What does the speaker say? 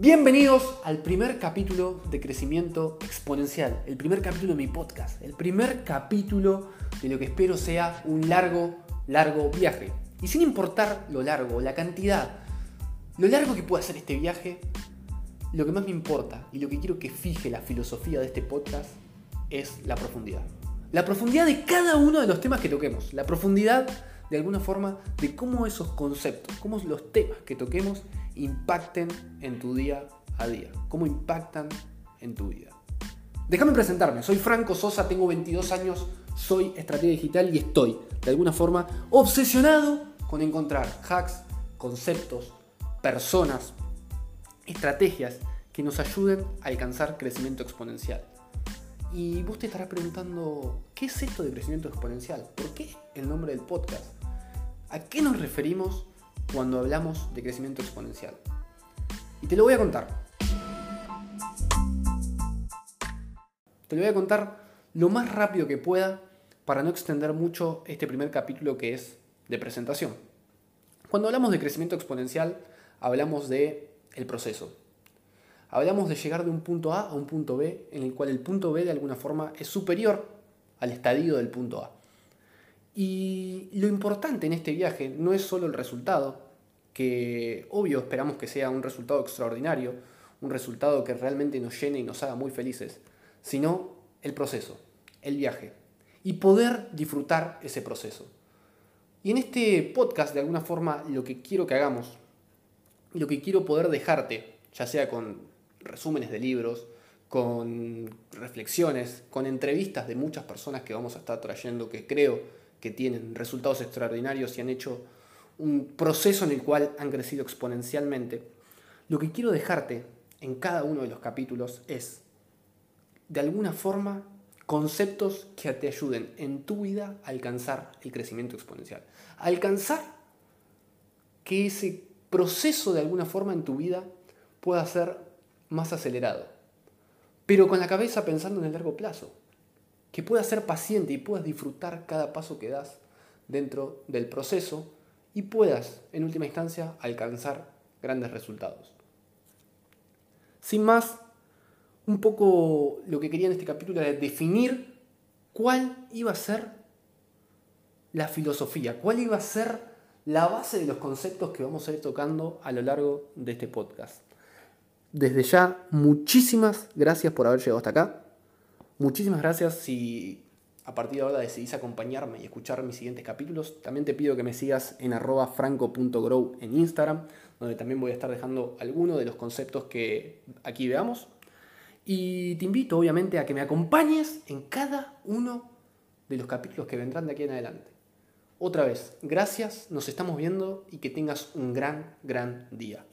Bienvenidos al primer capítulo de Crecimiento Exponencial, el primer capítulo de mi podcast, el primer capítulo de lo que espero sea un largo, largo viaje. Y sin importar lo largo, la cantidad, lo largo que pueda ser este viaje, lo que más me importa y lo que quiero que fije la filosofía de este podcast es la profundidad. La profundidad de cada uno de los temas que toquemos, la profundidad de alguna forma de cómo esos conceptos, cómo los temas que toquemos impacten en tu día a día, cómo impactan en tu vida. Déjame presentarme, soy Franco Sosa, tengo 22 años, soy estratega digital y estoy, de alguna forma, obsesionado con encontrar hacks, conceptos, personas, estrategias que nos ayuden a alcanzar crecimiento exponencial. Y vos te estarás preguntando, ¿qué es esto de crecimiento exponencial? ¿Por qué el nombre del podcast? ¿A qué nos referimos cuando hablamos de crecimiento exponencial? Y te lo voy a contar. Te lo voy a contar lo más rápido que pueda para no extender mucho este primer capítulo que es de presentación. Cuando hablamos de crecimiento exponencial, hablamos de el proceso. Hablamos de llegar de un punto A a un punto B, en el cual el punto B de alguna forma es superior al estadio del punto A. Y lo importante en este viaje no es solo el resultado, que obvio esperamos que sea un resultado extraordinario, un resultado que realmente nos llene y nos haga muy felices, sino el proceso, el viaje, y poder disfrutar ese proceso. Y en este podcast, de alguna forma, lo que quiero que hagamos, lo que quiero poder dejarte, ya sea con resúmenes de libros, con reflexiones, con entrevistas de muchas personas que vamos a estar trayendo, que creo que tienen resultados extraordinarios y han hecho un proceso en el cual han crecido exponencialmente, lo que quiero dejarte en cada uno de los capítulos es, de alguna forma, conceptos que te ayuden en tu vida a alcanzar el crecimiento exponencial. alcanzar que ese proceso de alguna forma en tu vida pueda ser más acelerado, pero con la cabeza pensando en el largo plazo que puedas ser paciente y puedas disfrutar cada paso que das dentro del proceso y puedas, en última instancia, alcanzar grandes resultados. Sin más, un poco lo que quería en este capítulo era definir cuál iba a ser la filosofía, cuál iba a ser la base de los conceptos que vamos a ir tocando a lo largo de este podcast. Desde ya, muchísimas gracias por haber llegado hasta acá. Muchísimas gracias si a partir de ahora decidís acompañarme y escuchar mis siguientes capítulos. También te pido que me sigas en arroba franco.grow en Instagram, donde también voy a estar dejando algunos de los conceptos que aquí veamos. Y te invito obviamente a que me acompañes en cada uno de los capítulos que vendrán de aquí en adelante. Otra vez, gracias, nos estamos viendo y que tengas un gran, gran día.